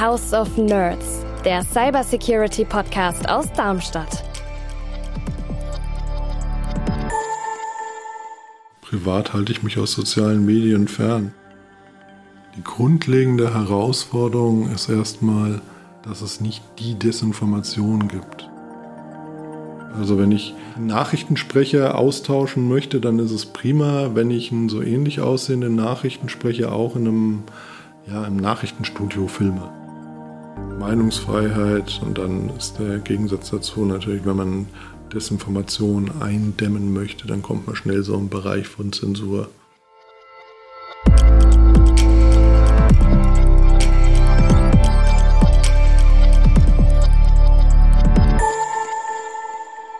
House of Nerds, der Cybersecurity Podcast aus Darmstadt. Privat halte ich mich aus sozialen Medien fern. Die grundlegende Herausforderung ist erstmal, dass es nicht die Desinformation gibt. Also wenn ich Nachrichtensprecher austauschen möchte, dann ist es prima, wenn ich einen so ähnlich aussehenden Nachrichtensprecher auch in einem ja, im Nachrichtenstudio filme. Meinungsfreiheit und dann ist der Gegensatz dazu natürlich, wenn man Desinformation eindämmen möchte, dann kommt man schnell so im Bereich von Zensur.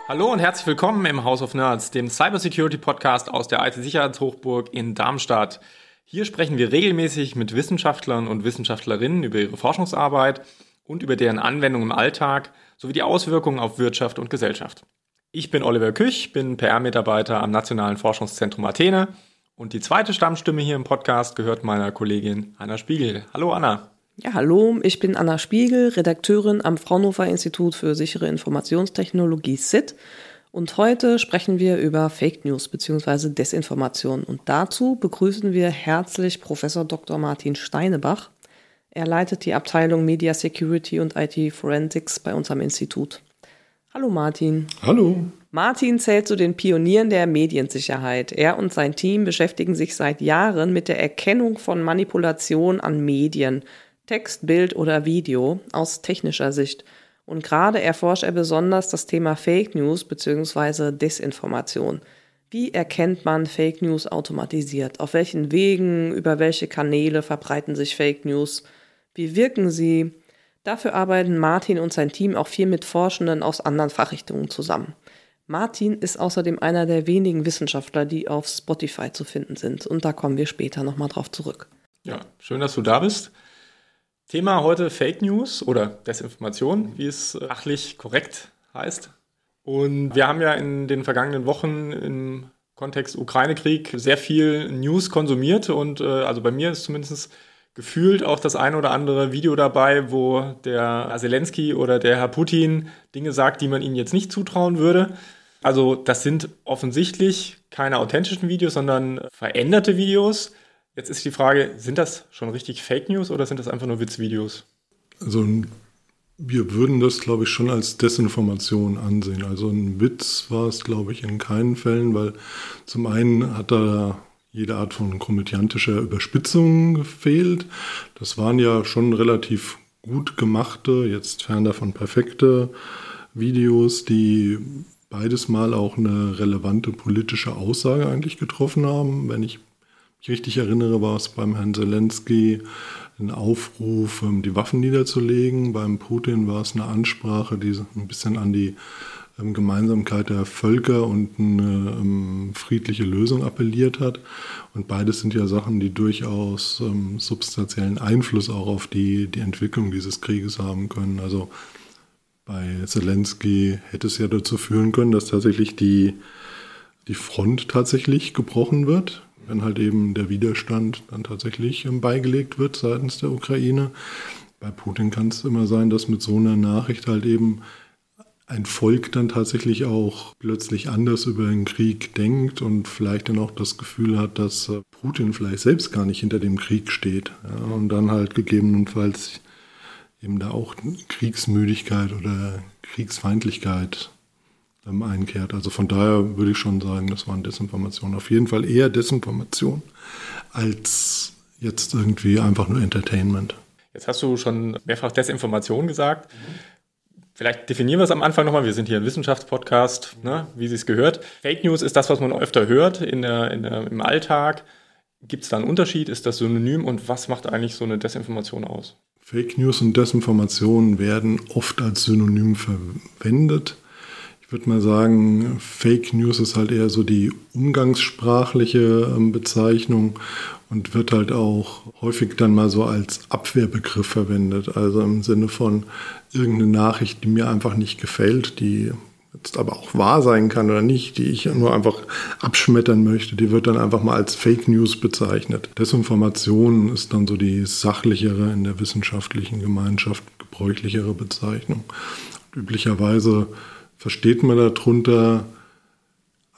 Hallo und herzlich willkommen im House of Nerds, dem Cybersecurity Podcast aus der IT-Sicherheitshochburg in Darmstadt. Hier sprechen wir regelmäßig mit Wissenschaftlern und Wissenschaftlerinnen über ihre Forschungsarbeit und über deren Anwendung im Alltag sowie die Auswirkungen auf Wirtschaft und Gesellschaft. Ich bin Oliver Küch, bin PR-Mitarbeiter am Nationalen Forschungszentrum Athene und die zweite Stammstimme hier im Podcast gehört meiner Kollegin Anna Spiegel. Hallo Anna. Ja, hallo, ich bin Anna Spiegel, Redakteurin am Fraunhofer Institut für sichere Informationstechnologie SIT und heute sprechen wir über Fake News bzw. Desinformation und dazu begrüßen wir herzlich Professor Dr. Martin Steinebach. Er leitet die Abteilung Media Security und IT Forensics bei uns am Institut. Hallo Martin. Hallo. Martin zählt zu den Pionieren der Mediensicherheit. Er und sein Team beschäftigen sich seit Jahren mit der Erkennung von Manipulation an Medien, Text, Bild oder Video aus technischer Sicht – und gerade erforscht er besonders das Thema Fake News bzw. Desinformation. Wie erkennt man Fake News automatisiert? Auf welchen Wegen, über welche Kanäle verbreiten sich Fake News? Wie wirken sie? Dafür arbeiten Martin und sein Team auch viel mit Forschenden aus anderen Fachrichtungen zusammen. Martin ist außerdem einer der wenigen Wissenschaftler, die auf Spotify zu finden sind. Und da kommen wir später nochmal drauf zurück. Ja, schön, dass du da bist. Thema heute Fake News oder Desinformation, wie es fachlich korrekt heißt. Und wir haben ja in den vergangenen Wochen im Kontext Ukraine-Krieg sehr viel News konsumiert und äh, also bei mir ist zumindest gefühlt auch das ein oder andere Video dabei, wo der Herr Zelensky oder der Herr Putin Dinge sagt, die man ihnen jetzt nicht zutrauen würde. Also das sind offensichtlich keine authentischen Videos, sondern veränderte Videos. Jetzt ist die Frage, sind das schon richtig Fake News oder sind das einfach nur Witzvideos? Also wir würden das, glaube ich, schon als Desinformation ansehen. Also ein Witz war es, glaube ich, in keinen Fällen, weil zum einen hat da jede Art von komödiantischer Überspitzung gefehlt. Das waren ja schon relativ gut gemachte, jetzt fern davon perfekte Videos, die beides mal auch eine relevante politische Aussage eigentlich getroffen haben. Wenn ich ich richtig erinnere, war es beim Herrn Zelensky ein Aufruf, ähm, die Waffen niederzulegen. Beim Putin war es eine Ansprache, die ein bisschen an die ähm, Gemeinsamkeit der Völker und eine ähm, friedliche Lösung appelliert hat. Und beides sind ja Sachen, die durchaus substanziellen Einfluss auch auf die, die Entwicklung dieses Krieges haben können. Also bei Zelensky hätte es ja dazu führen können, dass tatsächlich die, die Front tatsächlich gebrochen wird wenn halt eben der Widerstand dann tatsächlich ähm, beigelegt wird seitens der Ukraine. Bei Putin kann es immer sein, dass mit so einer Nachricht halt eben ein Volk dann tatsächlich auch plötzlich anders über den Krieg denkt und vielleicht dann auch das Gefühl hat, dass äh, Putin vielleicht selbst gar nicht hinter dem Krieg steht. Ja, und dann halt gegebenenfalls eben da auch Kriegsmüdigkeit oder Kriegsfeindlichkeit ähm, einkehrt. Also von daher würde ich schon sagen, das waren Desinformationen. Auf jeden Fall eher Desinformation als jetzt irgendwie einfach nur Entertainment. Jetzt hast du schon mehrfach Desinformation gesagt. Vielleicht definieren wir es am Anfang nochmal. Wir sind hier ein Wissenschaftspodcast, ne, wie es gehört. Fake News ist das, was man öfter hört in der, in der, im Alltag. Gibt es da einen Unterschied? Ist das synonym? Und was macht eigentlich so eine Desinformation aus? Fake News und Desinformation werden oft als Synonym verwendet. Ich würde mal sagen, Fake News ist halt eher so die umgangssprachliche ähm, Bezeichnung und wird halt auch häufig dann mal so als Abwehrbegriff verwendet. Also im Sinne von irgendeine Nachricht, die mir einfach nicht gefällt, die jetzt aber auch wahr sein kann oder nicht, die ich nur einfach abschmettern möchte, die wird dann einfach mal als Fake News bezeichnet. Desinformation ist dann so die sachlichere, in der wissenschaftlichen Gemeinschaft gebräuchlichere Bezeichnung. Und üblicherweise versteht man darunter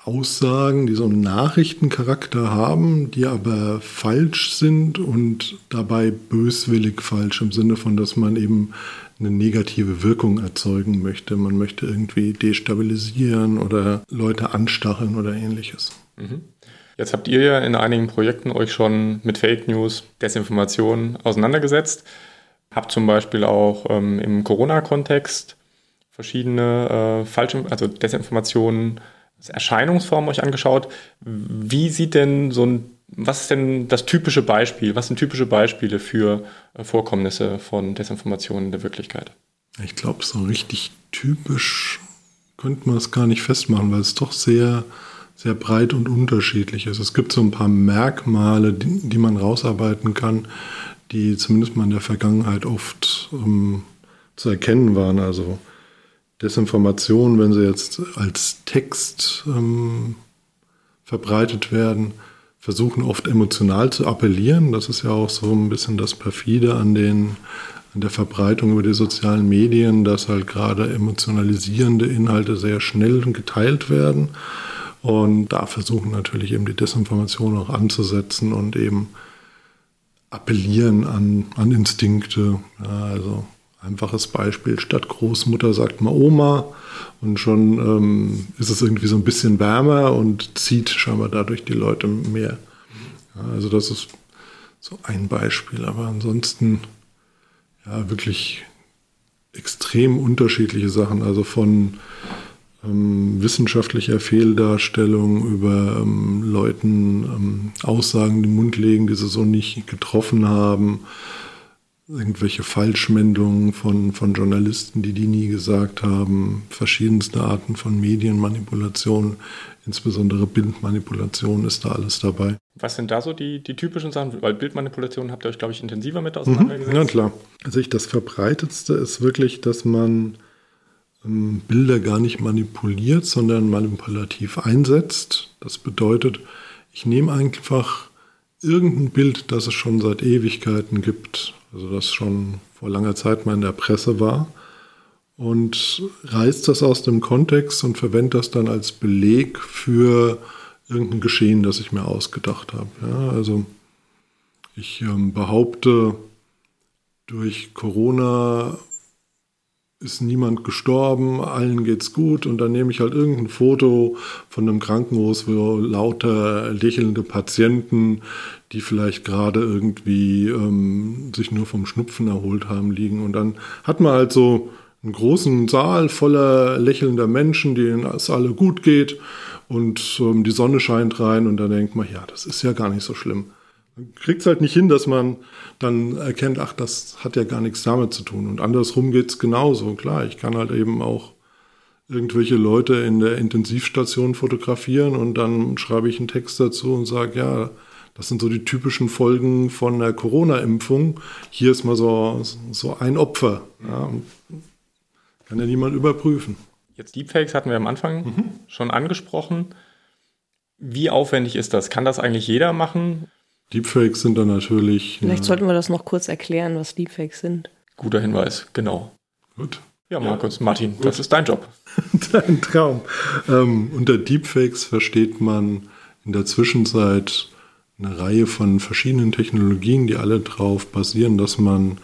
Aussagen, die so einen Nachrichtencharakter haben, die aber falsch sind und dabei böswillig falsch im Sinne von, dass man eben eine negative Wirkung erzeugen möchte. Man möchte irgendwie destabilisieren oder Leute anstacheln oder ähnliches. Mhm. Jetzt habt ihr ja in einigen Projekten euch schon mit Fake News, Desinformation auseinandergesetzt. Habt zum Beispiel auch ähm, im Corona-Kontext verschiedene äh, falsche, also Desinformationen, Erscheinungsformen euch angeschaut. Wie sieht denn so ein was ist denn das typische Beispiel? Was sind typische Beispiele für äh, Vorkommnisse von Desinformationen in der Wirklichkeit? Ich glaube, so richtig typisch könnte man es gar nicht festmachen, weil es doch sehr, sehr breit und unterschiedlich ist. Es gibt so ein paar Merkmale, die, die man rausarbeiten kann, die zumindest mal in der Vergangenheit oft ähm, zu erkennen waren. Also Desinformation, wenn sie jetzt als Text ähm, verbreitet werden, versuchen oft emotional zu appellieren. Das ist ja auch so ein bisschen das Perfide an, den, an der Verbreitung über die sozialen Medien, dass halt gerade emotionalisierende Inhalte sehr schnell geteilt werden. Und da versuchen natürlich eben die Desinformation auch anzusetzen und eben appellieren an, an Instinkte. Ja, also einfaches Beispiel, statt Großmutter sagt man Oma und schon ähm, ist es irgendwie so ein bisschen wärmer und zieht scheinbar dadurch die Leute mehr. Ja, also das ist so ein Beispiel, aber ansonsten ja wirklich extrem unterschiedliche Sachen, also von ähm, wissenschaftlicher Fehldarstellung über ähm, Leuten ähm, Aussagen in den Mund legen, die sie so nicht getroffen haben, irgendwelche Falschmeldungen von, von Journalisten, die die nie gesagt haben, verschiedenste Arten von Medienmanipulation, insbesondere Bildmanipulation ist da alles dabei. Was sind da so die, die typischen Sachen? Weil Bildmanipulation habt ihr euch, glaube ich, intensiver mit auseinandergesetzt. Mhm, ja, klar. Also ich, das Verbreitetste ist wirklich, dass man ähm, Bilder gar nicht manipuliert, sondern manipulativ einsetzt. Das bedeutet, ich nehme einfach irgendein Bild, das es schon seit Ewigkeiten gibt, also das schon vor langer Zeit mal in der Presse war, und reißt das aus dem Kontext und verwendet das dann als Beleg für irgendein Geschehen, das ich mir ausgedacht habe. Ja, also ich ähm, behaupte, durch Corona ist niemand gestorben, allen geht's gut. Und dann nehme ich halt irgendein Foto von einem Krankenhaus, wo lauter lächelnde Patienten, die vielleicht gerade irgendwie ähm, sich nur vom Schnupfen erholt haben, liegen. Und dann hat man halt so einen großen Saal voller lächelnder Menschen, denen es alle gut geht. Und ähm, die Sonne scheint rein und dann denkt man, ja, das ist ja gar nicht so schlimm. Kriegt es halt nicht hin, dass man dann erkennt, ach, das hat ja gar nichts damit zu tun. Und andersrum geht es genauso. Klar, ich kann halt eben auch irgendwelche Leute in der Intensivstation fotografieren und dann schreibe ich einen Text dazu und sage, ja, das sind so die typischen Folgen von der Corona-Impfung. Hier ist mal so, so ein Opfer. Ja, kann ja niemand überprüfen. Jetzt Deepfakes hatten wir am Anfang mhm. schon angesprochen. Wie aufwendig ist das? Kann das eigentlich jeder machen? Deepfakes sind dann natürlich. Vielleicht ja, sollten wir das noch kurz erklären, was Deepfakes sind. Guter Hinweis, genau. Gut. Ja, Markus, ja, Martin, gut. das ist dein Job. dein Traum. Ähm, unter Deepfakes versteht man in der Zwischenzeit eine Reihe von verschiedenen Technologien, die alle darauf basieren, dass man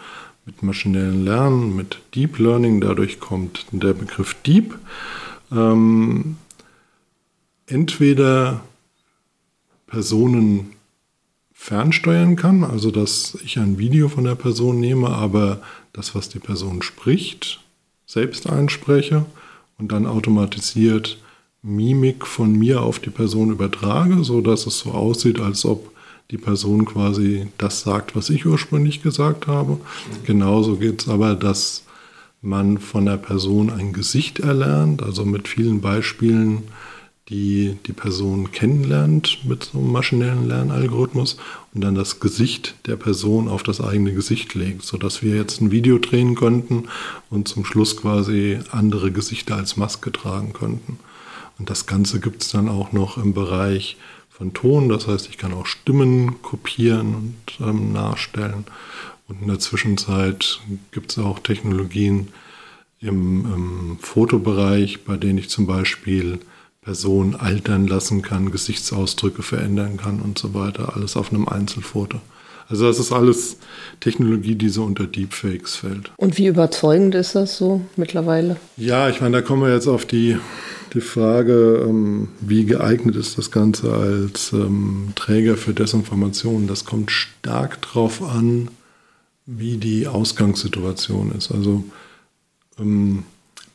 mit maschinellem Lernen, mit Deep Learning, dadurch kommt der Begriff Deep, ähm, entweder Personen fernsteuern kann, also dass ich ein Video von der Person nehme, aber das, was die Person spricht, selbst einspreche und dann automatisiert Mimik von mir auf die Person übertrage, so dass es so aussieht, als ob die Person quasi das sagt, was ich ursprünglich gesagt habe. Genauso geht es aber, dass man von der Person ein Gesicht erlernt, also mit vielen Beispielen die die Person kennenlernt mit so einem maschinellen Lernalgorithmus und dann das Gesicht der Person auf das eigene Gesicht legt, sodass wir jetzt ein Video drehen könnten und zum Schluss quasi andere Gesichter als Maske tragen könnten. Und das Ganze gibt es dann auch noch im Bereich von Ton, das heißt, ich kann auch Stimmen kopieren und ähm, nachstellen. Und in der Zwischenzeit gibt es auch Technologien im, im Fotobereich, bei denen ich zum Beispiel Person altern lassen kann, Gesichtsausdrücke verändern kann und so weiter. Alles auf einem Einzelfoto. Also das ist alles Technologie, die so unter Deepfakes fällt. Und wie überzeugend ist das so mittlerweile? Ja, ich meine, da kommen wir jetzt auf die, die Frage, ähm, wie geeignet ist das Ganze als ähm, Träger für Desinformation. Das kommt stark darauf an, wie die Ausgangssituation ist. Also ähm,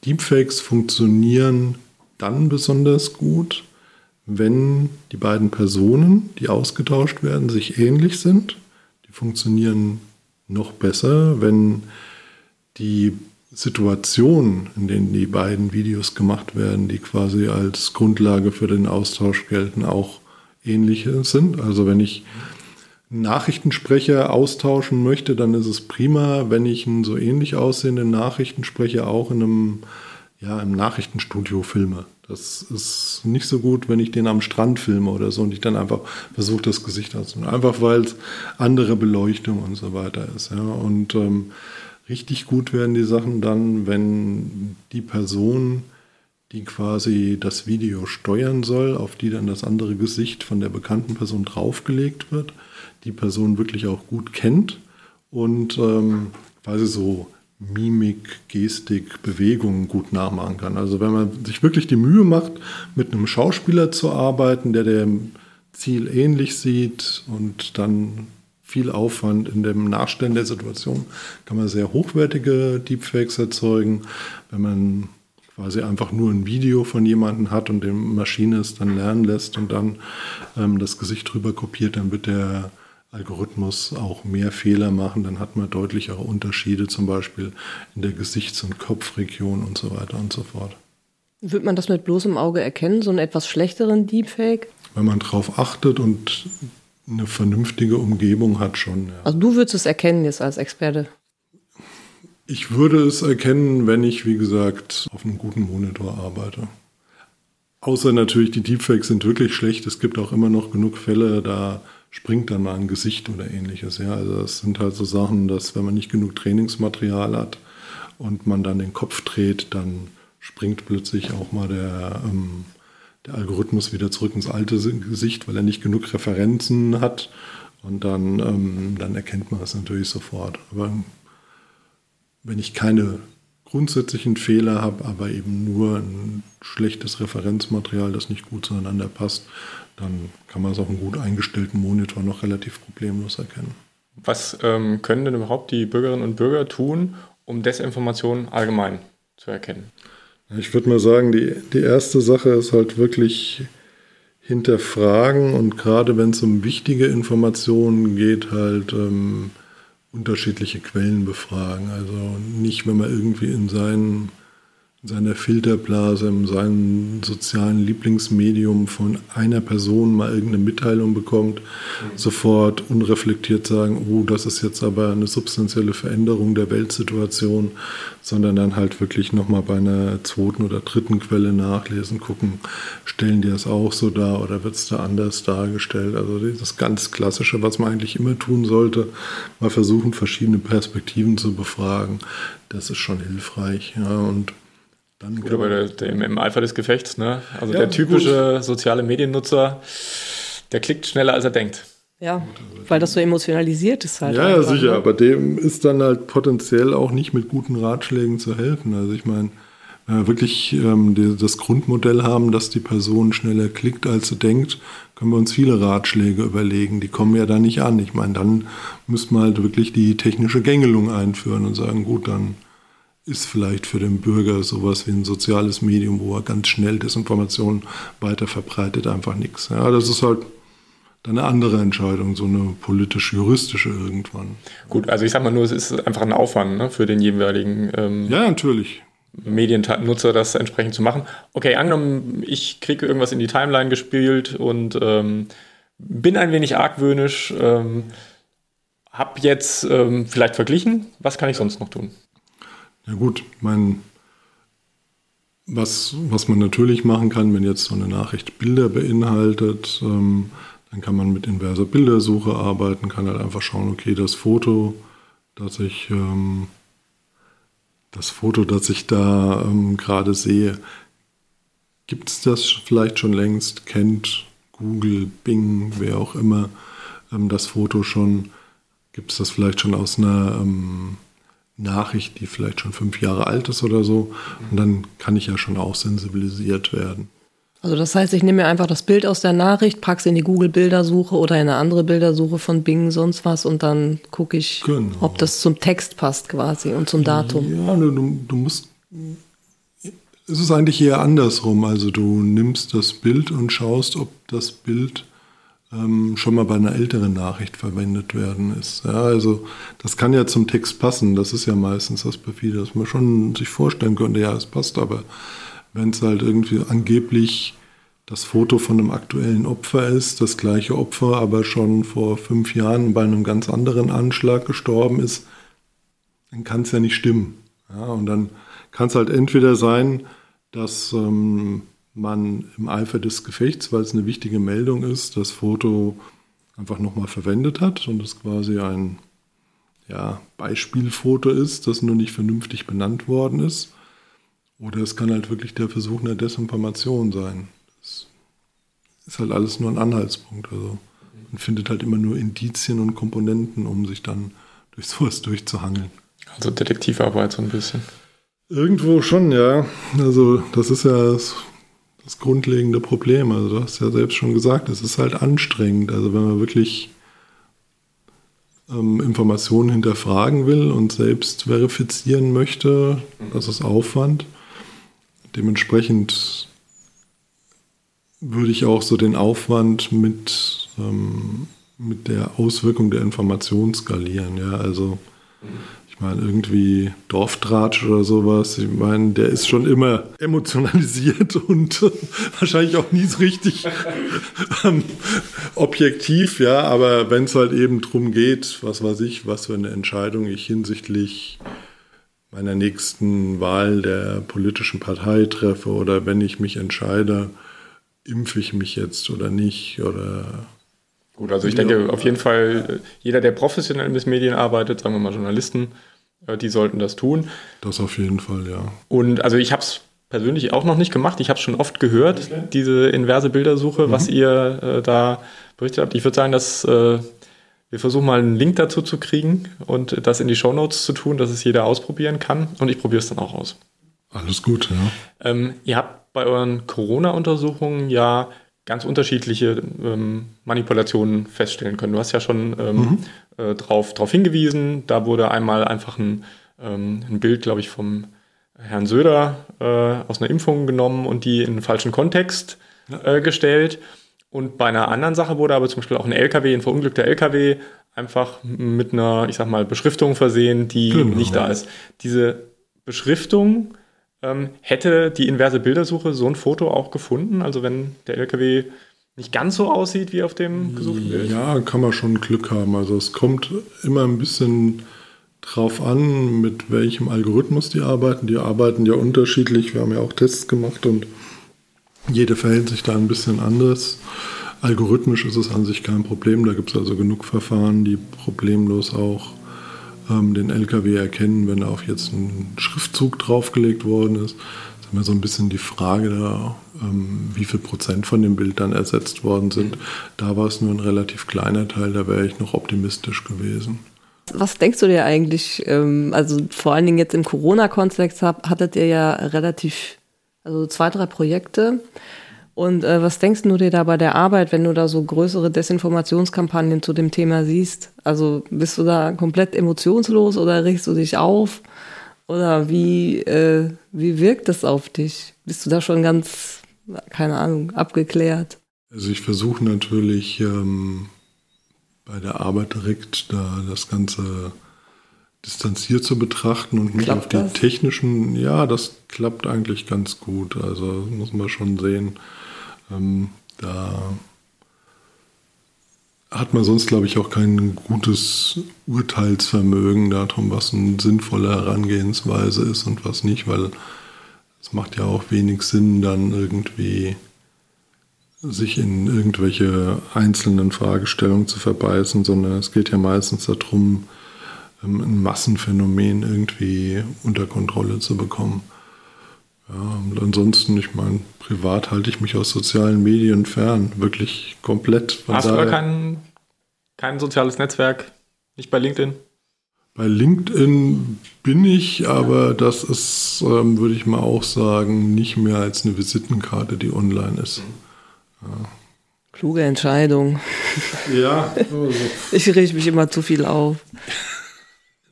Deepfakes funktionieren dann besonders gut, wenn die beiden Personen, die ausgetauscht werden, sich ähnlich sind. Die funktionieren noch besser, wenn die Situationen, in denen die beiden Videos gemacht werden, die quasi als Grundlage für den Austausch gelten, auch ähnliche sind. Also wenn ich einen Nachrichtensprecher austauschen möchte, dann ist es prima, wenn ich einen so ähnlich aussehenden Nachrichtensprecher auch in einem ja, im Nachrichtenstudio filme. Das ist nicht so gut, wenn ich den am Strand filme oder so und ich dann einfach versuche, das Gesicht anzunehmen. Einfach weil es andere Beleuchtung und so weiter ist. Ja. Und ähm, richtig gut werden die Sachen dann, wenn die Person, die quasi das Video steuern soll, auf die dann das andere Gesicht von der bekannten Person draufgelegt wird, die Person wirklich auch gut kennt und ähm, quasi so Mimik, Gestik, Bewegungen gut nachmachen kann. Also wenn man sich wirklich die Mühe macht, mit einem Schauspieler zu arbeiten, der dem Ziel ähnlich sieht und dann viel Aufwand in dem Nachstellen der Situation, kann man sehr hochwertige Deepfakes erzeugen. Wenn man quasi einfach nur ein Video von jemandem hat und die Maschine es dann lernen lässt und dann ähm, das Gesicht drüber kopiert, dann wird der Algorithmus auch mehr Fehler machen, dann hat man deutlichere Unterschiede, zum Beispiel in der Gesichts- und Kopfregion und so weiter und so fort. Wird man das mit bloßem Auge erkennen, so einen etwas schlechteren Deepfake? Wenn man darauf achtet und eine vernünftige Umgebung hat schon. Ja. Also du würdest es erkennen jetzt als Experte? Ich würde es erkennen, wenn ich, wie gesagt, auf einem guten Monitor arbeite. Außer natürlich, die Deepfakes sind wirklich schlecht. Es gibt auch immer noch genug Fälle, da springt dann mal ein Gesicht oder ähnliches. Ja, also das sind halt so Sachen, dass wenn man nicht genug Trainingsmaterial hat und man dann den Kopf dreht, dann springt plötzlich auch mal der, ähm, der Algorithmus wieder zurück ins alte Gesicht, weil er nicht genug Referenzen hat. Und dann, ähm, dann erkennt man es natürlich sofort. Aber wenn ich keine grundsätzlichen Fehler habe, aber eben nur ein schlechtes Referenzmaterial, das nicht gut zueinander passt, dann kann man es auf einem gut eingestellten Monitor noch relativ problemlos erkennen. Was ähm, können denn überhaupt die Bürgerinnen und Bürger tun, um Desinformation allgemein zu erkennen? Ich würde mal sagen, die, die erste Sache ist halt wirklich hinterfragen und gerade wenn es um wichtige Informationen geht, halt ähm, unterschiedliche Quellen befragen. Also nicht, wenn man irgendwie in seinen seiner Filterblase, in seinem sozialen Lieblingsmedium von einer Person mal irgendeine Mitteilung bekommt, mhm. sofort unreflektiert sagen, oh, das ist jetzt aber eine substanzielle Veränderung der Weltsituation, sondern dann halt wirklich nochmal bei einer zweiten oder dritten Quelle nachlesen, gucken, stellen die das auch so dar oder wird es da anders dargestellt? Also das ganz Klassische, was man eigentlich immer tun sollte, mal versuchen, verschiedene Perspektiven zu befragen. Das ist schon hilfreich. Ja, und dann Gut, aber der, der, im Eifer des Gefechts, ne? Also ja, der typische gut. soziale Mediennutzer, der klickt schneller, als er denkt. Ja, weil das so emotionalisiert ist halt. Ja, ja sicher, ne? aber dem ist dann halt potenziell auch nicht mit guten Ratschlägen zu helfen. Also ich meine, wir wirklich ähm, die, das Grundmodell haben, dass die Person schneller klickt, als sie denkt, können wir uns viele Ratschläge überlegen. Die kommen ja da nicht an. Ich meine, dann müssten wir halt wirklich die technische Gängelung einführen und sagen, gut, dann ist vielleicht für den Bürger sowas wie ein soziales Medium, wo er ganz schnell Desinformationen weiter verbreitet, einfach nichts. Ja, das ist halt dann eine andere Entscheidung, so eine politisch-juristische irgendwann. Gut, also ich sag mal nur, es ist einfach ein Aufwand ne, für den jeweiligen. Ähm ja, natürlich. Mediennutzer das entsprechend zu machen. Okay, angenommen, ich kriege irgendwas in die Timeline gespielt und ähm, bin ein wenig argwöhnisch, ähm, habe jetzt ähm, vielleicht verglichen. Was kann ich sonst noch tun? Ja gut, mein, was, was man natürlich machen kann, wenn jetzt so eine Nachricht Bilder beinhaltet, ähm, dann kann man mit inverser Bildersuche arbeiten, kann halt einfach schauen, okay, das Foto, das ich ähm, das Foto, das ich da ähm, gerade sehe, gibt es das vielleicht schon längst? Kennt Google, Bing, wer auch immer ähm, das Foto schon? Gibt es das vielleicht schon aus einer ähm, Nachricht, die vielleicht schon fünf Jahre alt ist oder so? Und dann kann ich ja schon auch sensibilisiert werden. Also das heißt, ich nehme mir einfach das Bild aus der Nachricht, packe es in die Google-Bildersuche oder in eine andere Bildersuche von Bing, sonst was und dann gucke ich, genau. ob das zum Text passt quasi und zum Datum. Ja, du, du musst. Es ist eigentlich eher andersrum. Also du nimmst das Bild und schaust, ob das Bild ähm, schon mal bei einer älteren Nachricht verwendet werden ist. Ja, also das kann ja zum Text passen. Das ist ja meistens das perfide, dass man schon sich vorstellen könnte, ja, es passt, aber wenn es halt irgendwie angeblich das Foto von einem aktuellen Opfer ist, das gleiche Opfer aber schon vor fünf Jahren bei einem ganz anderen Anschlag gestorben ist, dann kann es ja nicht stimmen. Ja, und dann kann es halt entweder sein, dass ähm, man im Eifer des Gefechts, weil es eine wichtige Meldung ist, das Foto einfach nochmal verwendet hat und es quasi ein ja, Beispielfoto ist, das nur nicht vernünftig benannt worden ist. Oder es kann halt wirklich der Versuch einer Desinformation sein. Das ist halt alles nur ein Anhaltspunkt. Also man findet halt immer nur Indizien und Komponenten, um sich dann durch sowas durchzuhangeln. Also Detektivarbeit so ein bisschen. Irgendwo schon, ja. Also das ist ja das, das grundlegende Problem. Also du hast ja selbst schon gesagt, es ist halt anstrengend. Also wenn man wirklich ähm, Informationen hinterfragen will und selbst verifizieren möchte, das ist Aufwand. Dementsprechend würde ich auch so den Aufwand mit, ähm, mit der Auswirkung der Information skalieren. Ja, also ich meine, irgendwie Dorftratsch oder sowas, ich meine, der ist schon immer emotionalisiert und wahrscheinlich auch nie so richtig ähm, objektiv, ja, aber wenn es halt eben darum geht, was weiß ich, was für eine Entscheidung ich hinsichtlich meiner nächsten Wahl der politischen Partei treffe oder wenn ich mich entscheide, impfe ich mich jetzt oder nicht oder Gut, also ich denke auf jeden Fall, jeder, der professionell mit Medien arbeitet, sagen wir mal Journalisten, äh, die sollten das tun. Das auf jeden Fall, ja. Und also ich habe es persönlich auch noch nicht gemacht. Ich habe es schon oft gehört, okay. diese inverse Bildersuche, mhm. was ihr äh, da berichtet habt. Ich würde sagen, dass äh, wir versuchen mal einen Link dazu zu kriegen und das in die Show Notes zu tun, dass es jeder ausprobieren kann. Und ich probiere es dann auch aus. Alles gut, ja. Ähm, ihr habt bei euren Corona-Untersuchungen ja ganz unterschiedliche ähm, Manipulationen feststellen können. Du hast ja schon ähm, mhm. äh, darauf drauf hingewiesen. Da wurde einmal einfach ein, ähm, ein Bild, glaube ich, vom Herrn Söder äh, aus einer Impfung genommen und die in einen falschen Kontext äh, gestellt. Und bei einer anderen Sache wurde aber zum Beispiel auch ein LKW, ein verunglückter LKW, einfach mit einer, ich sag mal, Beschriftung versehen, die genau. nicht da ist. Diese Beschriftung ähm, hätte die inverse Bildersuche so ein Foto auch gefunden? Also wenn der LKW nicht ganz so aussieht wie auf dem gesuchten Bild? Ja, kann man schon Glück haben. Also es kommt immer ein bisschen drauf an, mit welchem Algorithmus die arbeiten. Die arbeiten ja unterschiedlich. Wir haben ja auch Tests gemacht und jede verhält sich da ein bisschen anders. Algorithmisch ist es an sich kein Problem. Da gibt es also genug Verfahren, die problemlos auch ähm, den LKW erkennen, wenn auf jetzt ein Schriftzug draufgelegt worden ist. Das ist immer so ein bisschen die Frage da, ähm, wie viel Prozent von dem Bild dann ersetzt worden sind. Da war es nur ein relativ kleiner Teil, da wäre ich noch optimistisch gewesen. Was denkst du dir eigentlich, ähm, also vor allen Dingen jetzt im Corona-Kontext hattet ihr ja relativ also zwei, drei Projekte. Und äh, was denkst du dir da bei der Arbeit, wenn du da so größere Desinformationskampagnen zu dem Thema siehst? Also bist du da komplett emotionslos oder regst du dich auf? Oder wie, äh, wie wirkt das auf dich? Bist du da schon ganz, keine Ahnung, abgeklärt? Also ich versuche natürlich ähm, bei der Arbeit direkt da das Ganze distanziert zu betrachten und nicht Klappt auf die das? technischen, ja, das klappt eigentlich ganz gut. Also muss man schon sehen. Ähm, da hat man sonst, glaube ich, auch kein gutes Urteilsvermögen darum, was eine sinnvolle Herangehensweise ist und was nicht, weil es macht ja auch wenig Sinn, dann irgendwie sich in irgendwelche einzelnen Fragestellungen zu verbeißen, sondern es geht ja meistens darum, ein Massenphänomen irgendwie unter Kontrolle zu bekommen. Ja, und ansonsten, ich meine, privat halte ich mich aus sozialen Medien fern, wirklich komplett. Von Hast du da kein, kein soziales Netzwerk? Nicht bei LinkedIn? Bei LinkedIn bin ich, aber das ist, ähm, würde ich mal auch sagen, nicht mehr als eine Visitenkarte, die online ist. Kluge Entscheidung. Ja, also, Ich reg mich immer zu viel auf.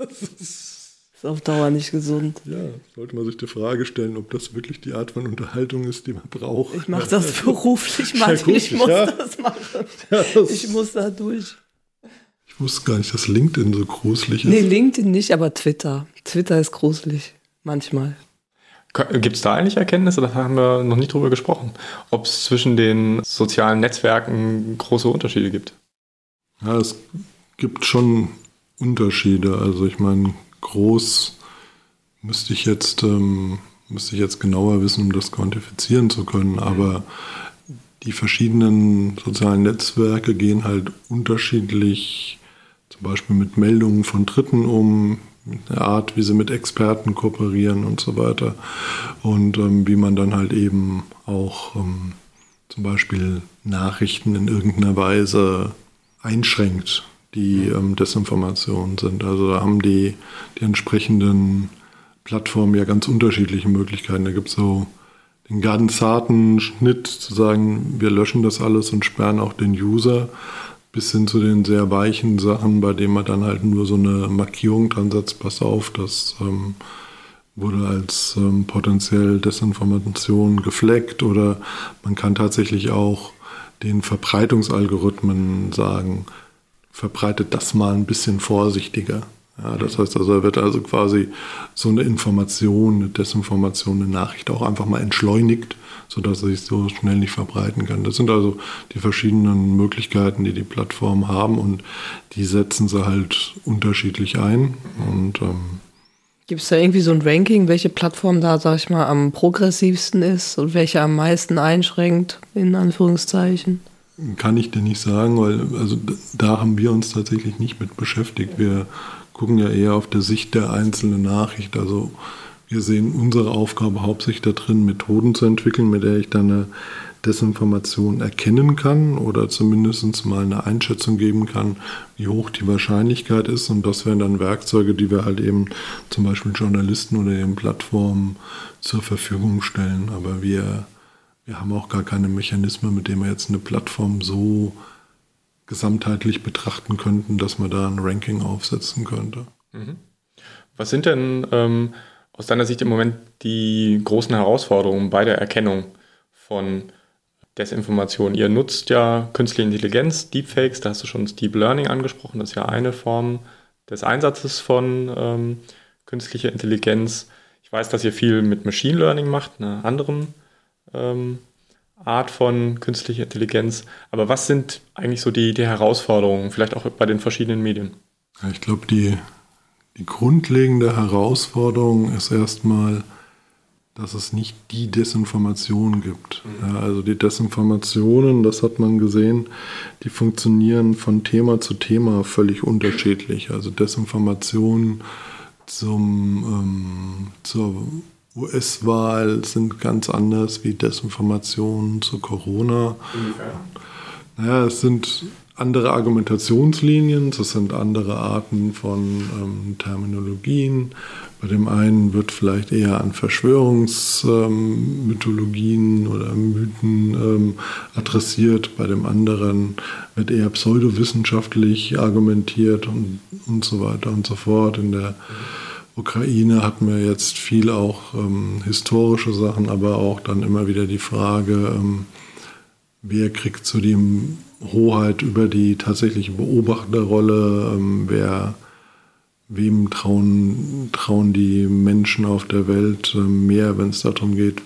Ist auf Dauer nicht gesund. ja, sollte man sich die Frage stellen, ob das wirklich die Art von Unterhaltung ist, die man braucht. Ich mache das beruflich, Martin. Ich gut, muss ja. das machen. Ja, das- Ich muss da durch. ich wusste gar nicht, dass LinkedIn so gruselig ist. Nee, LinkedIn nicht, aber Twitter. Twitter ist gruselig. Manchmal. Gibt es da eigentlich Erkenntnisse? Da haben wir noch nicht drüber gesprochen. Ob es zwischen den sozialen Netzwerken große Unterschiede gibt. Ja, es gibt schon Unterschiede. Also ich meine, groß müsste ich jetzt ähm, müsste ich jetzt genauer wissen, um das quantifizieren zu können. Aber die verschiedenen sozialen Netzwerke gehen halt unterschiedlich, zum Beispiel mit Meldungen von Dritten um, mit der Art, wie sie mit Experten kooperieren und so weiter. Und ähm, wie man dann halt eben auch ähm, zum Beispiel Nachrichten in irgendeiner Weise einschränkt, die ähm, Desinformation sind. Also da haben die, die entsprechenden Plattformen ja ganz unterschiedliche Möglichkeiten. Da gibt es so den ganz zarten Schnitt zu sagen, wir löschen das alles und sperren auch den User, bis hin zu den sehr weichen Sachen, bei denen man dann halt nur so eine Markierung dran setzt, pass auf, das ähm, wurde als ähm, potenziell Desinformation gefleckt oder man kann tatsächlich auch den Verbreitungsalgorithmen sagen, verbreitet das mal ein bisschen vorsichtiger. Ja, das heißt also, er wird also quasi so eine Information, eine Desinformation, eine Nachricht auch einfach mal entschleunigt, sodass er sich so schnell nicht verbreiten kann. Das sind also die verschiedenen Möglichkeiten, die die Plattformen haben und die setzen sie halt unterschiedlich ein. Und ähm, Gibt es da irgendwie so ein Ranking, welche Plattform da, sag ich mal, am progressivsten ist und welche am meisten einschränkt, in Anführungszeichen? Kann ich dir nicht sagen, weil also da haben wir uns tatsächlich nicht mit beschäftigt. Wir gucken ja eher auf der Sicht der einzelnen Nachricht. Also wir sehen unsere Aufgabe hauptsächlich darin, Methoden zu entwickeln, mit der ich dann eine Desinformation erkennen kann oder zumindest mal eine Einschätzung geben kann, wie hoch die Wahrscheinlichkeit ist. Und das wären dann Werkzeuge, die wir halt eben zum Beispiel Journalisten oder eben Plattformen zur Verfügung stellen. Aber wir wir haben auch gar keine Mechanismen, mit denen wir jetzt eine Plattform so gesamtheitlich betrachten könnten, dass man da ein Ranking aufsetzen könnte. Was sind denn ähm, aus deiner Sicht im Moment die großen Herausforderungen bei der Erkennung von Desinformation? Ihr nutzt ja künstliche Intelligenz, Deepfakes, da hast du schon das Deep Learning angesprochen, das ist ja eine Form des Einsatzes von ähm, künstlicher Intelligenz. Ich weiß, dass ihr viel mit Machine Learning macht, einer anderen ähm, Art von künstlicher Intelligenz. Aber was sind eigentlich so die, die Herausforderungen, vielleicht auch bei den verschiedenen Medien? Ja, ich glaube, die, die grundlegende Herausforderung ist erstmal, dass es nicht die Desinformation gibt. Ja, also die Desinformationen, das hat man gesehen, die funktionieren von Thema zu Thema völlig unterschiedlich. Also Desinformationen zum, ähm, zur US-Wahl sind ganz anders wie Desinformationen zu Corona. Naja, es sind andere Argumentationslinien, es sind andere Arten von ähm, Terminologien. Bei dem einen wird vielleicht eher an Verschwörungsmythologien ähm, oder Mythen ähm, adressiert, bei dem anderen wird eher pseudowissenschaftlich argumentiert und, und so weiter und so fort. In der Ukraine hatten wir jetzt viel auch ähm, historische Sachen, aber auch dann immer wieder die Frage, ähm, wer kriegt so die Hoheit über die tatsächliche Beobachterrolle, ähm, wer, wem trauen, trauen die Menschen auf der Welt äh, mehr, wenn es darum geht,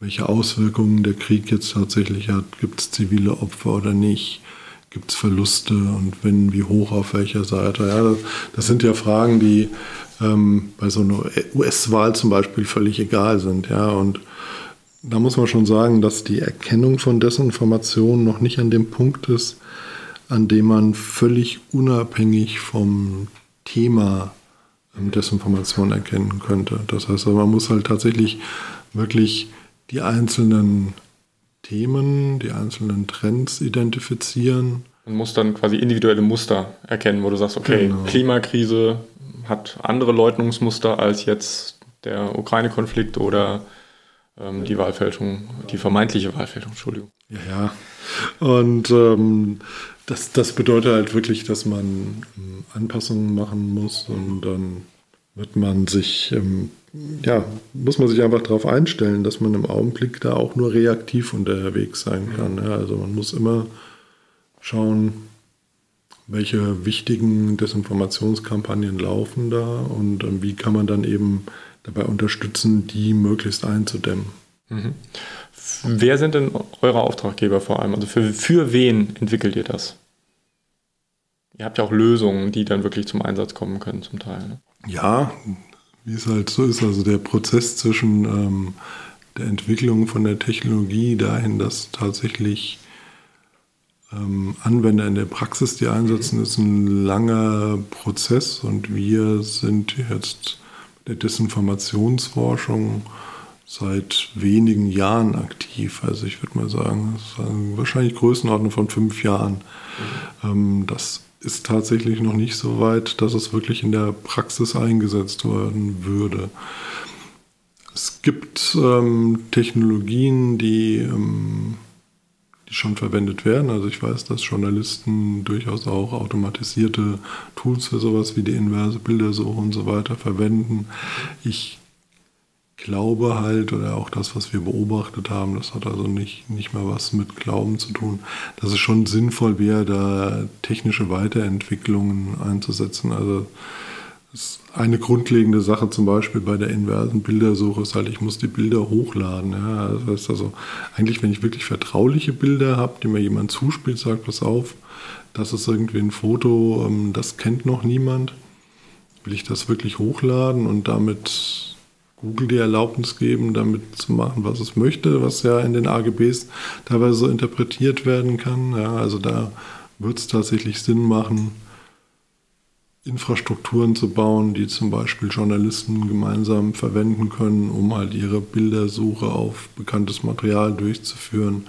welche Auswirkungen der Krieg jetzt tatsächlich hat. Gibt es zivile Opfer oder nicht? Gibt es Verluste und wenn, wie hoch auf welcher Seite? Ja, das, das sind ja Fragen, die ähm, bei so einer US-Wahl zum Beispiel völlig egal sind. Ja, und da muss man schon sagen, dass die Erkennung von Desinformation noch nicht an dem Punkt ist, an dem man völlig unabhängig vom Thema ähm, Desinformation erkennen könnte. Das heißt, man muss halt tatsächlich wirklich die einzelnen Themen, die einzelnen Trends identifizieren. Man muss dann quasi individuelle Muster erkennen, wo du sagst, okay, genau. Klimakrise hat andere Leugnungsmuster als jetzt der Ukraine-Konflikt oder ähm, die Wahlfälschung, die vermeintliche Wahlfälschung, Entschuldigung. Ja, ja. Und ähm, das, das bedeutet halt wirklich, dass man ähm, Anpassungen machen muss und dann wird man sich, ähm, ja, muss man sich einfach darauf einstellen, dass man im Augenblick da auch nur reaktiv unterwegs sein kann. Ja, also man muss immer schauen, welche wichtigen Desinformationskampagnen laufen da und ähm, wie kann man dann eben dabei unterstützen, die möglichst einzudämmen. Mhm. Wer sind denn eure Auftraggeber vor allem? Also für, für wen entwickelt ihr das? Ihr habt ja auch Lösungen, die dann wirklich zum Einsatz kommen können zum Teil. Ne? Ja, wie es halt so ist, also der Prozess zwischen ähm, der Entwicklung von der Technologie dahin, dass tatsächlich Anwender in der Praxis die einsetzen, ist ein langer Prozess und wir sind jetzt der Desinformationsforschung seit wenigen Jahren aktiv. Also ich würde mal sagen, wahrscheinlich Größenordnung von fünf Jahren. Mhm. das ist tatsächlich noch nicht so weit, dass es wirklich in der Praxis eingesetzt werden würde. Es gibt ähm, Technologien, die, ähm, die schon verwendet werden. Also ich weiß, dass Journalisten durchaus auch automatisierte Tools für sowas wie die inverse Bildersuche und so weiter verwenden. Ich glaube halt, oder auch das, was wir beobachtet haben, das hat also nicht, nicht mal was mit Glauben zu tun, dass es schon sinnvoll wäre, da technische Weiterentwicklungen einzusetzen. Also eine grundlegende Sache zum Beispiel bei der inversen Bildersuche ist halt, ich muss die Bilder hochladen. Ja. Das heißt also, eigentlich, wenn ich wirklich vertrauliche Bilder habe, die mir jemand zuspielt, sagt, pass auf, das ist irgendwie ein Foto, ähm, das kennt noch niemand. Will ich das wirklich hochladen und damit Google die Erlaubnis geben, damit zu machen, was es möchte, was ja in den AGBs teilweise so interpretiert werden kann. Ja, also da wird es tatsächlich Sinn machen, Infrastrukturen zu bauen, die zum Beispiel Journalisten gemeinsam verwenden können, um halt ihre Bildersuche auf bekanntes Material durchzuführen.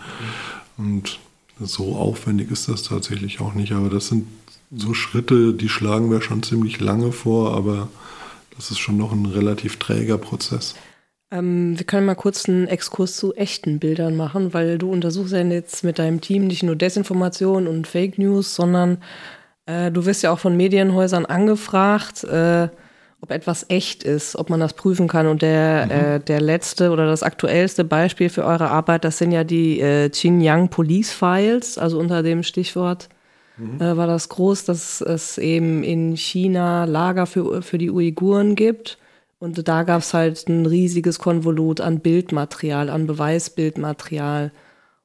Und so aufwendig ist das tatsächlich auch nicht. Aber das sind so Schritte, die schlagen wir schon ziemlich lange vor, aber das ist schon noch ein relativ träger Prozess. Ähm, wir können mal kurz einen Exkurs zu echten Bildern machen, weil du untersuchst ja jetzt mit deinem Team nicht nur Desinformation und Fake News, sondern äh, du wirst ja auch von Medienhäusern angefragt, äh, ob etwas echt ist, ob man das prüfen kann. Und der, mhm. äh, der letzte oder das aktuellste Beispiel für eure Arbeit, das sind ja die äh, Xinjiang Police Files, also unter dem Stichwort mhm. äh, war das groß, dass es eben in China Lager für, für die Uiguren gibt. Und da gab es halt ein riesiges Konvolut an Bildmaterial, an Beweisbildmaterial.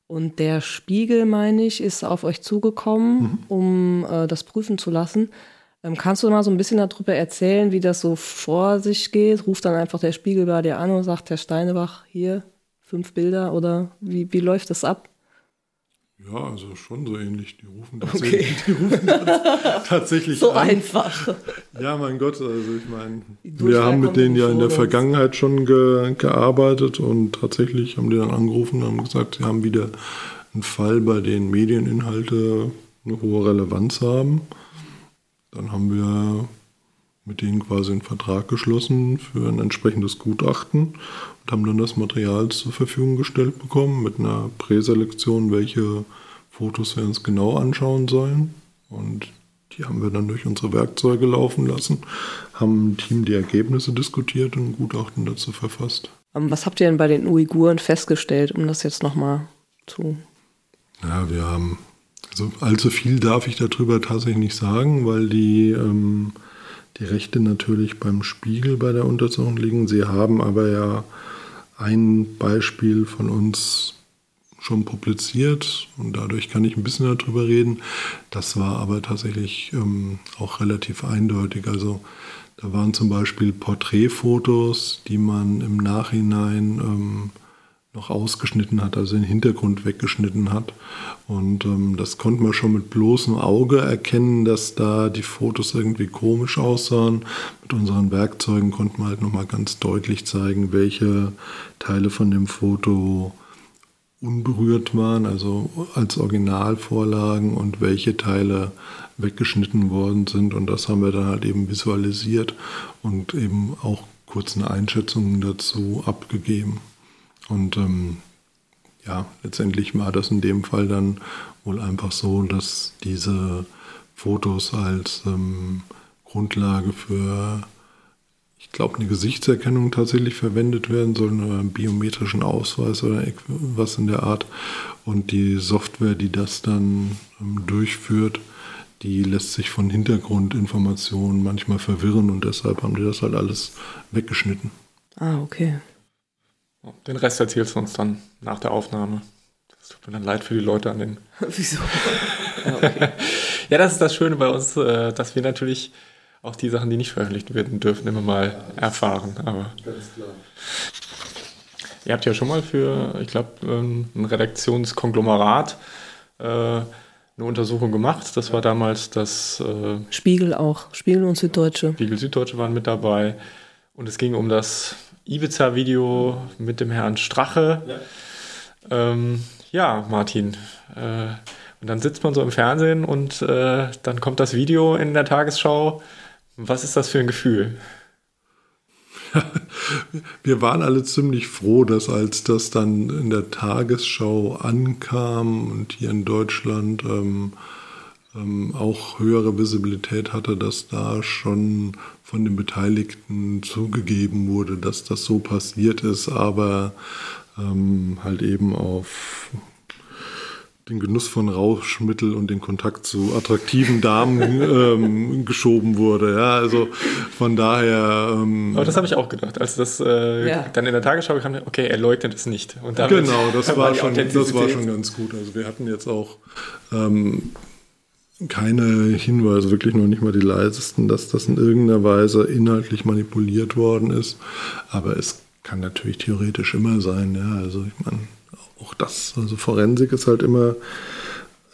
Und der Spiegel, meine ich, ist auf euch zugekommen, mhm. um äh, das prüfen zu lassen. Ähm, kannst du mal so ein bisschen darüber erzählen, wie das so vor sich geht? Ruft dann einfach der Spiegel bei dir an und sagt, Herr Steinebach, hier fünf Bilder oder wie, wie läuft das ab? Ja, also schon so ähnlich. Die rufen tatsächlich, okay. die rufen tatsächlich so an. einfach. Ja, mein Gott, also ich meine, wir haben mit denen ja in der Vergangenheit schon ge gearbeitet und tatsächlich haben die dann angerufen und haben gesagt, sie haben wieder einen Fall, bei dem Medieninhalte eine hohe Relevanz haben. Dann haben wir mit denen quasi einen Vertrag geschlossen für ein entsprechendes Gutachten und haben dann das Material zur Verfügung gestellt bekommen mit einer Präselektion, welche Fotos wir uns genau anschauen sollen. Und die haben wir dann durch unsere Werkzeuge laufen lassen, haben im Team die Ergebnisse diskutiert und ein Gutachten dazu verfasst. Ähm, was habt ihr denn bei den Uiguren festgestellt, um das jetzt nochmal zu. Ja, wir haben, also allzu viel darf ich darüber tatsächlich nicht sagen, weil die ähm, die Rechte natürlich beim Spiegel bei der Untersuchung liegen. Sie haben aber ja ein Beispiel von uns schon publiziert und dadurch kann ich ein bisschen darüber reden. Das war aber tatsächlich ähm, auch relativ eindeutig. Also da waren zum Beispiel Porträtfotos, die man im Nachhinein ähm, noch ausgeschnitten hat, also den Hintergrund weggeschnitten hat. Und ähm, das konnte man schon mit bloßem Auge erkennen, dass da die Fotos irgendwie komisch aussahen. Mit unseren Werkzeugen konnten wir halt nochmal ganz deutlich zeigen, welche Teile von dem Foto unberührt waren, also als Originalvorlagen und welche Teile weggeschnitten worden sind. Und das haben wir dann halt eben visualisiert und eben auch kurz eine Einschätzung dazu abgegeben. Und ähm, ja, letztendlich war das in dem Fall dann wohl einfach so, dass diese Fotos als ähm, Grundlage für, ich glaube, eine Gesichtserkennung tatsächlich verwendet werden sollen oder einen biometrischen Ausweis oder was in der Art. Und die Software, die das dann ähm, durchführt, die lässt sich von Hintergrundinformationen manchmal verwirren und deshalb haben die das halt alles weggeschnitten. Ah, okay. Den Rest erzählst du uns dann nach der Aufnahme. Es tut mir dann leid für die Leute an den. Wieso? Ja, okay. ja, das ist das Schöne bei uns, äh, dass wir natürlich auch die Sachen, die nicht veröffentlicht werden dürfen, immer mal erfahren. Aber Ganz klar. Ihr habt ja schon mal für, ich glaube, ähm, ein Redaktionskonglomerat äh, eine Untersuchung gemacht. Das war damals das äh, Spiegel auch. Spiegel und Süddeutsche. Spiegel Süddeutsche waren mit dabei. Und es ging um das Ibiza-Video mit dem Herrn Strache. Ja, ähm, ja Martin. Äh, und dann sitzt man so im Fernsehen und äh, dann kommt das Video in der Tagesschau. Was ist das für ein Gefühl? Wir waren alle ziemlich froh, dass als das dann in der Tagesschau ankam und hier in Deutschland ähm, ähm, auch höhere Visibilität hatte, dass da schon von den Beteiligten zugegeben wurde, dass das so passiert ist, aber ähm, halt eben auf den Genuss von Rauschmittel und den Kontakt zu attraktiven Damen ähm, geschoben wurde. Ja, also von daher. Ähm, Aber das habe ich auch gedacht, als das äh, ja. dann in der Tagesschau kam. Okay, er leugnet es nicht. Und damit genau, das war schon, das war schon ganz gut. Also wir hatten jetzt auch ähm, keine Hinweise, wirklich noch nicht mal die leisesten, dass das in irgendeiner Weise inhaltlich manipuliert worden ist. Aber es kann natürlich theoretisch immer sein, ja. Also ich meine, auch das, also Forensik ist halt immer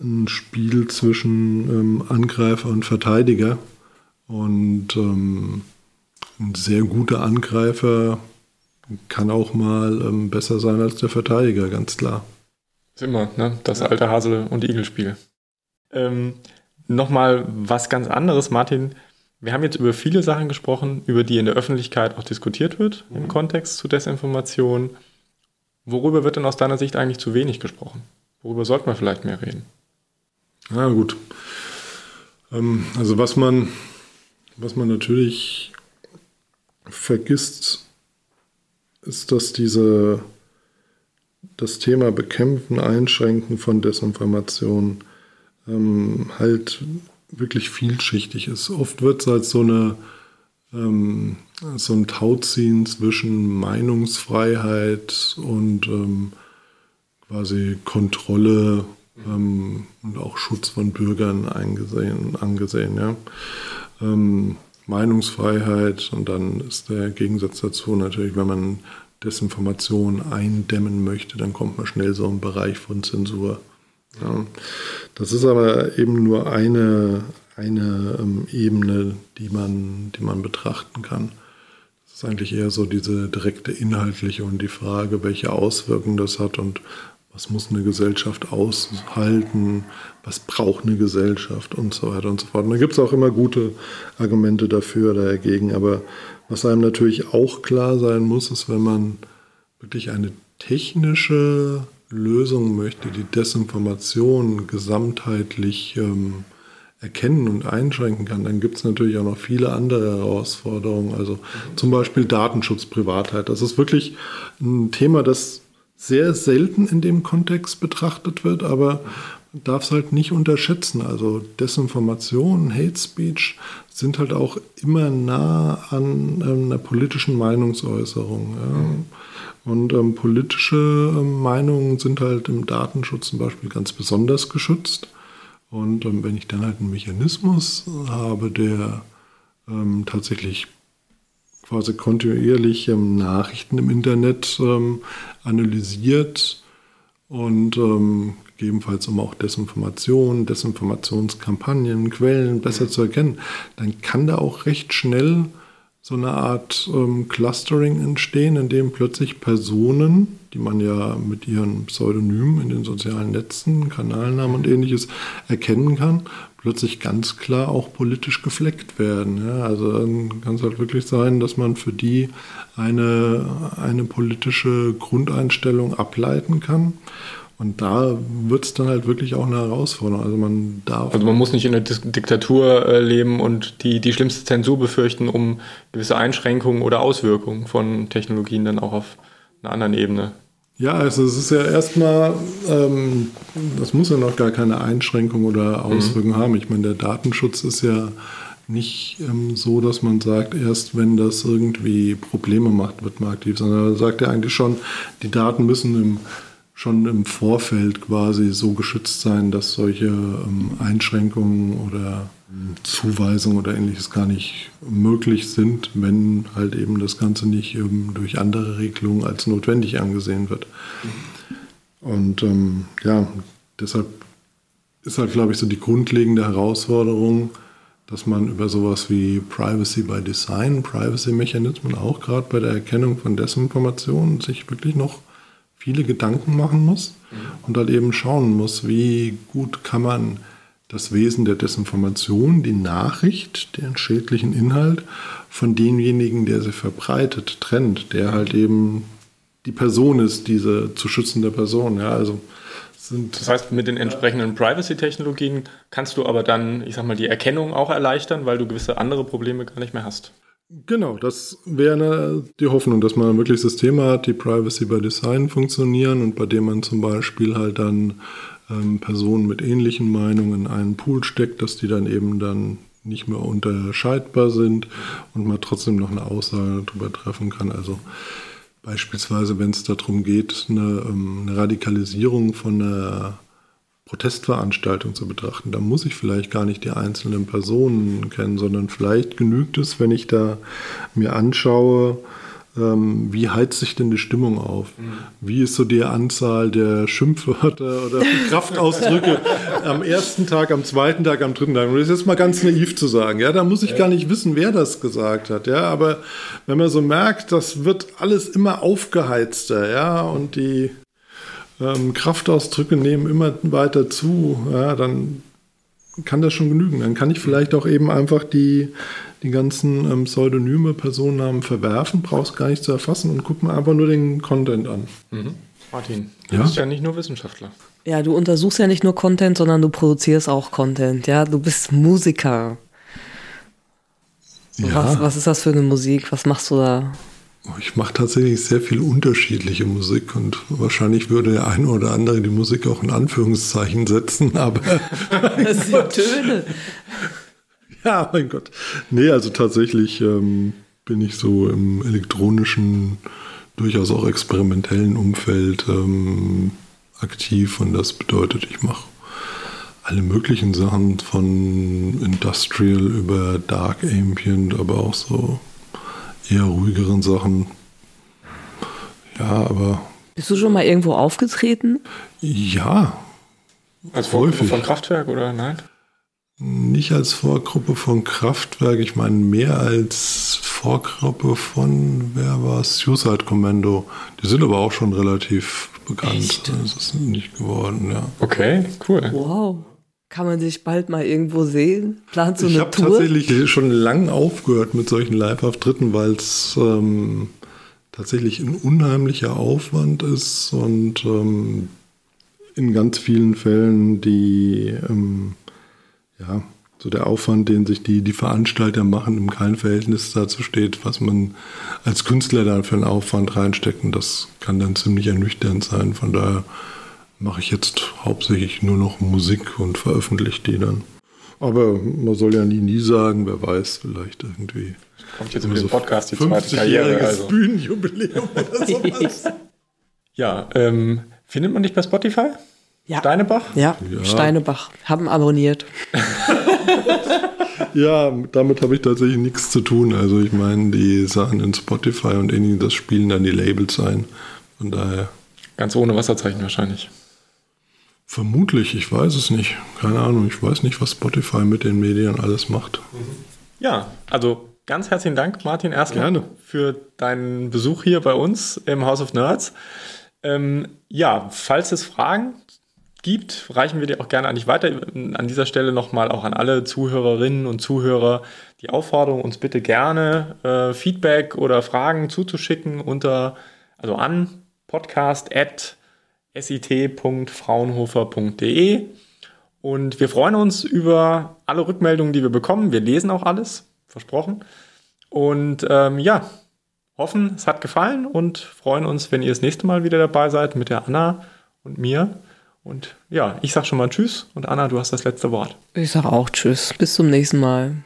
ein Spiel zwischen ähm, Angreifer und Verteidiger. Und ähm, ein sehr guter Angreifer kann auch mal ähm, besser sein als der Verteidiger, ganz klar. Ist immer, ne? Das alte Hasel- und Igel-Spiel. Ähm, Nochmal was ganz anderes, Martin. Wir haben jetzt über viele Sachen gesprochen, über die in der Öffentlichkeit auch diskutiert wird mhm. im Kontext zu Desinformation. Worüber wird denn aus deiner Sicht eigentlich zu wenig gesprochen? Worüber sollte man vielleicht mehr reden? Ja, gut. Ähm, also was man, was man natürlich vergisst, ist, dass diese das Thema Bekämpfen, Einschränken von Desinformation ähm, halt wirklich vielschichtig ist. Oft wird es als so eine ähm, so ein Tauziehen zwischen Meinungsfreiheit und ähm, quasi Kontrolle ähm, und auch Schutz von Bürgern eingesehen, angesehen. Ja? Ähm, Meinungsfreiheit und dann ist der Gegensatz dazu natürlich, wenn man Desinformation eindämmen möchte, dann kommt man schnell so im Bereich von Zensur. Ja. Das ist aber eben nur eine, eine ähm, Ebene, die man, die man betrachten kann. Das ist eigentlich eher so diese direkte inhaltliche und die Frage, welche Auswirkungen das hat und was muss eine Gesellschaft aushalten, was braucht eine Gesellschaft und so weiter und so fort. Und da gibt es auch immer gute Argumente dafür oder dagegen. Aber was einem natürlich auch klar sein muss, ist, wenn man wirklich eine technische Lösung möchte, die Desinformation gesamtheitlich ähm, erkennen und einschränken kann, dann gibt es natürlich auch noch viele andere Herausforderungen. Also zum Beispiel Datenschutz, Privatheit. Das ist wirklich ein Thema, das sehr selten in dem Kontext betrachtet wird, aber darf es halt nicht unterschätzen. Also Desinformation, Hate Speech sind halt auch immer nah an ähm, einer politischen Meinungsäußerung. Ja. Und ähm, politische ähm, Meinungen sind halt im Datenschutz zum Beispiel ganz besonders geschützt. Und ähm, wenn ich dann halt einen Mechanismus habe, der ähm, tatsächlich quasi kontinuierlich ähm, Nachrichten im Internet analysiert und gegebenenfalls um auch Desinformation, Desinformationskampagnen, Quellen besser zu erkennen, dann kann da auch recht schnell so eine Art ähm, Clustering entstehen, in dem plötzlich Personen, die man ja mit ihren Pseudonymen in den sozialen Netzen, Kanalnamen und ähnliches erkennen kann, plötzlich ganz klar auch politisch gefleckt werden. Ja, also dann kann es halt wirklich sein, dass man für die eine, eine politische Grundeinstellung ableiten kann. Und da wird es dann halt wirklich auch eine Herausforderung. Also man darf. Also man muss nicht in der Diktatur äh, leben und die, die schlimmste Zensur befürchten, um gewisse Einschränkungen oder Auswirkungen von Technologien dann auch auf einer anderen Ebene ja, also es ist ja erstmal, ähm, das muss ja noch gar keine Einschränkung oder Auswirkungen mhm. haben. Ich meine, der Datenschutz ist ja nicht ähm, so, dass man sagt, erst wenn das irgendwie Probleme macht, wird man aktiv, sondern er sagt ja eigentlich schon, die Daten müssen im schon im Vorfeld quasi so geschützt sein, dass solche ähm, Einschränkungen oder ähm, Zuweisungen oder ähnliches gar nicht möglich sind, wenn halt eben das Ganze nicht ähm, durch andere Regelungen als notwendig angesehen wird. Und ähm, ja, deshalb ist halt, glaube ich, so die grundlegende Herausforderung, dass man über sowas wie Privacy by Design, Privacy-Mechanismen auch gerade bei der Erkennung von Desinformation sich wirklich noch viele Gedanken machen muss und halt eben schauen muss, wie gut kann man das Wesen der Desinformation, die Nachricht, den schädlichen Inhalt von demjenigen, der sie verbreitet, trennt, der halt eben die Person ist, diese zu schützende Person. Ja, also das heißt, mit den entsprechenden Privacy-Technologien kannst du aber dann, ich sag mal, die Erkennung auch erleichtern, weil du gewisse andere Probleme gar nicht mehr hast. Genau, das wäre die Hoffnung, dass man wirklich Systeme hat, die Privacy by Design funktionieren und bei dem man zum Beispiel halt dann ähm, Personen mit ähnlichen Meinungen in einen Pool steckt, dass die dann eben dann nicht mehr unterscheidbar sind und man trotzdem noch eine Aussage darüber treffen kann. Also beispielsweise, wenn es darum geht, eine, ähm, eine Radikalisierung von einer Protestveranstaltung zu betrachten. Da muss ich vielleicht gar nicht die einzelnen Personen kennen, sondern vielleicht genügt es, wenn ich da mir anschaue, ähm, wie heizt sich denn die Stimmung auf? Mhm. Wie ist so die Anzahl der Schimpfwörter oder Kraftausdrücke am ersten Tag, am zweiten Tag, am dritten Tag? Und das ist jetzt mal ganz naiv zu sagen. Ja, da muss ich gar nicht wissen, wer das gesagt hat. Ja, aber wenn man so merkt, das wird alles immer aufgeheizter, ja, und die ähm, Kraftausdrücke nehmen immer weiter zu, ja, dann kann das schon genügen. Dann kann ich vielleicht auch eben einfach die, die ganzen ähm, Pseudonyme, Personennamen verwerfen, brauchst gar nicht zu erfassen und guck mal einfach nur den Content an. Mhm. Martin, du ja? bist ja nicht nur Wissenschaftler. Ja, du untersuchst ja nicht nur Content, sondern du produzierst auch Content. Ja, du bist Musiker. Ja. Was, was ist das für eine Musik? Was machst du da? Ich mache tatsächlich sehr viel unterschiedliche Musik und wahrscheinlich würde der eine oder andere die Musik auch in Anführungszeichen setzen, aber. das sind Töne. Ja, mein Gott. Nee, also tatsächlich ähm, bin ich so im elektronischen, durchaus auch experimentellen Umfeld ähm, aktiv und das bedeutet, ich mache alle möglichen Sachen von Industrial über Dark Ambient, aber auch so eher ruhigeren Sachen. Ja, aber. Bist du schon mal irgendwo aufgetreten? Ja. Als Vorgruppe von Kraftwerk oder nein? Nicht als Vorgruppe von Kraftwerk, ich meine mehr als Vorgruppe von, wer war es? Suicide Commando. Die sind aber auch schon relativ bekannt. Echt? Das ist nicht geworden, ja. Okay, cool. Wow. Kann man sich bald mal irgendwo sehen? Plant so ich eine Tour? Ich habe tatsächlich schon lange aufgehört mit solchen Live-Auftritten, weil es ähm, tatsächlich ein unheimlicher Aufwand ist und ähm, in ganz vielen Fällen die, ähm, ja, so der Aufwand, den sich die, die Veranstalter machen, im kein Verhältnis dazu steht, was man als Künstler da für einen Aufwand reinsteckt. Und das kann dann ziemlich ernüchternd sein. Von daher mache ich jetzt hauptsächlich nur noch Musik und veröffentliche die dann. Aber man soll ja nie, nie sagen, wer weiß, vielleicht irgendwie. Kommt jetzt mit dem Podcast die zweite Karriere. Also. Bühnenjubiläum oder sowas. ja, ähm, findet man dich bei Spotify? Ja. Steinebach? Ja, Ja. Steinebach. Haben abonniert. Ja, damit habe ich tatsächlich nichts zu tun. Also ich meine, die Sachen in Spotify und in das spielen dann die Labels ein. Von daher Ganz ohne Wasserzeichen wahrscheinlich. Vermutlich, ich weiß es nicht. Keine Ahnung, ich weiß nicht, was Spotify mit den Medien alles macht. Ja, also ganz herzlichen Dank, Martin, erstmal Gerne. für deinen Besuch hier bei uns im House of Nerds. Ähm, ja, falls es Fragen gibt, reichen wir dir auch gerne an dich weiter. An dieser Stelle nochmal auch an alle Zuhörerinnen und Zuhörer die Aufforderung, uns bitte gerne äh, Feedback oder Fragen zuzuschicken unter, also an podcast at sit.fraunhofer.de. Und wir freuen uns über alle Rückmeldungen, die wir bekommen. Wir lesen auch alles, versprochen. Und ähm, ja, hoffen, es hat gefallen und freuen uns, wenn ihr das nächste Mal wieder dabei seid mit der Anna und mir. Und ja, ich sag schon mal Tschüss und Anna, du hast das letzte Wort. Ich sag auch Tschüss. Bis zum nächsten Mal.